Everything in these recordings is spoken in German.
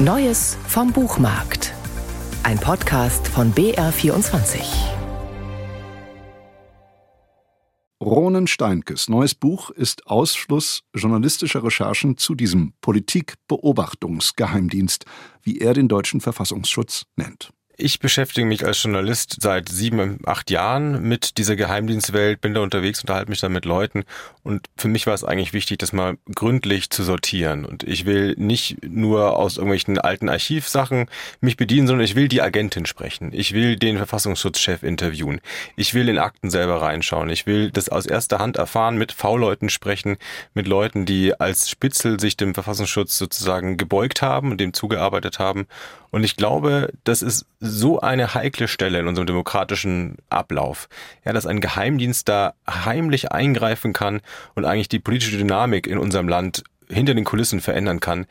Neues vom Buchmarkt. Ein Podcast von BR24. Ronen Steinkes neues Buch ist Ausfluss journalistischer Recherchen zu diesem Politikbeobachtungsgeheimdienst, wie er den deutschen Verfassungsschutz nennt. Ich beschäftige mich als Journalist seit sieben, acht Jahren mit dieser Geheimdienstwelt, bin da unterwegs, unterhalte mich da mit Leuten und für mich war es eigentlich wichtig, das mal gründlich zu sortieren. Und ich will nicht nur aus irgendwelchen alten Archivsachen mich bedienen, sondern ich will die Agentin sprechen. Ich will den Verfassungsschutzchef interviewen. Ich will in Akten selber reinschauen. Ich will das aus erster Hand erfahren, mit V-Leuten sprechen, mit Leuten, die als Spitzel sich dem Verfassungsschutz sozusagen gebeugt haben und dem zugearbeitet haben. Und ich glaube, das ist so eine heikle Stelle in unserem demokratischen Ablauf, ja, dass ein Geheimdienst da heimlich eingreifen kann und eigentlich die politische Dynamik in unserem Land hinter den Kulissen verändern kann,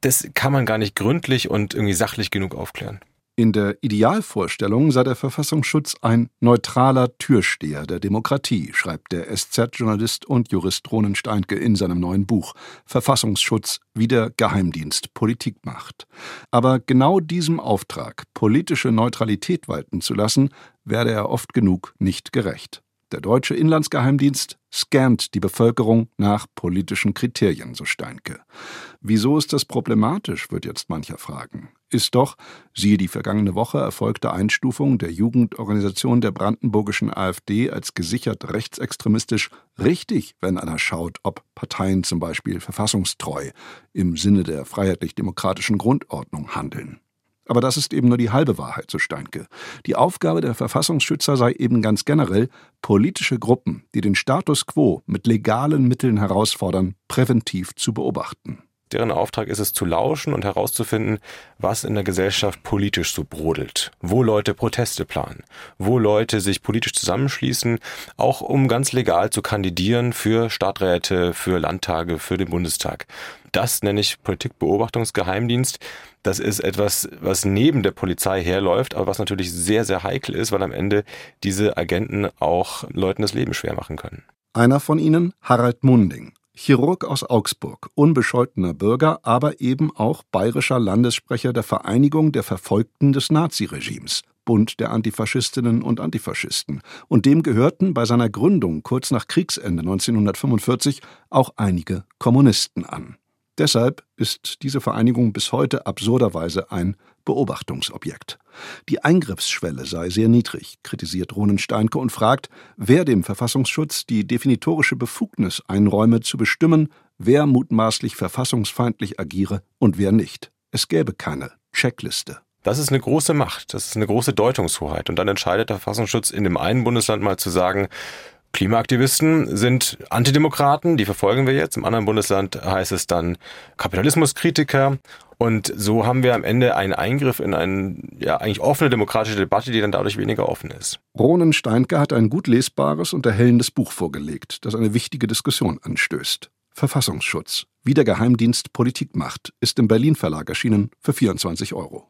das kann man gar nicht gründlich und irgendwie sachlich genug aufklären. In der Idealvorstellung sei der Verfassungsschutz ein neutraler Türsteher der Demokratie, schreibt der SZ-Journalist und Jurist Ronen Steinke in seinem neuen Buch Verfassungsschutz, wie der Geheimdienst Politik macht. Aber genau diesem Auftrag, politische Neutralität walten zu lassen, werde er oft genug nicht gerecht. Der deutsche Inlandsgeheimdienst scannt die Bevölkerung nach politischen Kriterien, so Steinke. Wieso ist das problematisch, wird jetzt mancher fragen. Ist doch, siehe die vergangene Woche erfolgte Einstufung der Jugendorganisation der brandenburgischen AfD als gesichert rechtsextremistisch, richtig, wenn einer schaut, ob Parteien zum Beispiel verfassungstreu im Sinne der freiheitlich-demokratischen Grundordnung handeln. Aber das ist eben nur die halbe Wahrheit, so Steinke. Die Aufgabe der Verfassungsschützer sei eben ganz generell, politische Gruppen, die den Status quo mit legalen Mitteln herausfordern, präventiv zu beobachten. Deren Auftrag ist es zu lauschen und herauszufinden, was in der Gesellschaft politisch so brodelt, wo Leute Proteste planen, wo Leute sich politisch zusammenschließen, auch um ganz legal zu kandidieren für Stadträte, für Landtage, für den Bundestag. Das nenne ich Politikbeobachtungsgeheimdienst. Das ist etwas, was neben der Polizei herläuft, aber was natürlich sehr, sehr heikel ist, weil am Ende diese Agenten auch Leuten das Leben schwer machen können. Einer von ihnen, Harald Munding, Chirurg aus Augsburg, unbescholtener Bürger, aber eben auch bayerischer Landessprecher der Vereinigung der Verfolgten des Naziregimes, Bund der Antifaschistinnen und Antifaschisten, und dem gehörten bei seiner Gründung kurz nach Kriegsende 1945 auch einige Kommunisten an. Deshalb ist diese Vereinigung bis heute absurderweise ein Beobachtungsobjekt. Die Eingriffsschwelle sei sehr niedrig, kritisiert Ronen Steinke und fragt, wer dem Verfassungsschutz die definitorische Befugnis einräume, zu bestimmen, wer mutmaßlich verfassungsfeindlich agiere und wer nicht. Es gäbe keine Checkliste. Das ist eine große Macht, das ist eine große Deutungshoheit. Und dann entscheidet der Verfassungsschutz in dem einen Bundesland mal zu sagen, Klimaaktivisten sind Antidemokraten, die verfolgen wir jetzt. Im anderen Bundesland heißt es dann Kapitalismuskritiker. Und so haben wir am Ende einen Eingriff in eine ja eigentlich offene demokratische Debatte, die dann dadurch weniger offen ist. Ronen Steinke hat ein gut lesbares und erhellendes Buch vorgelegt, das eine wichtige Diskussion anstößt. Verfassungsschutz, wie der Geheimdienst Politik macht, ist im Berlin Verlag erschienen für 24 Euro.